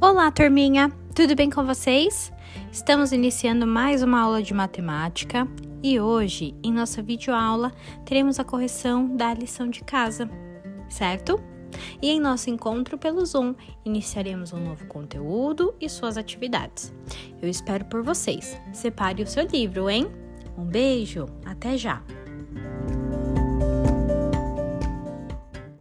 Olá, turminha! Tudo bem com vocês? Estamos iniciando mais uma aula de matemática e hoje, em nossa videoaula, teremos a correção da lição de casa, certo? E em nosso encontro pelo Zoom, iniciaremos um novo conteúdo e suas atividades. Eu espero por vocês. Separe o seu livro, hein? Um beijo, até já!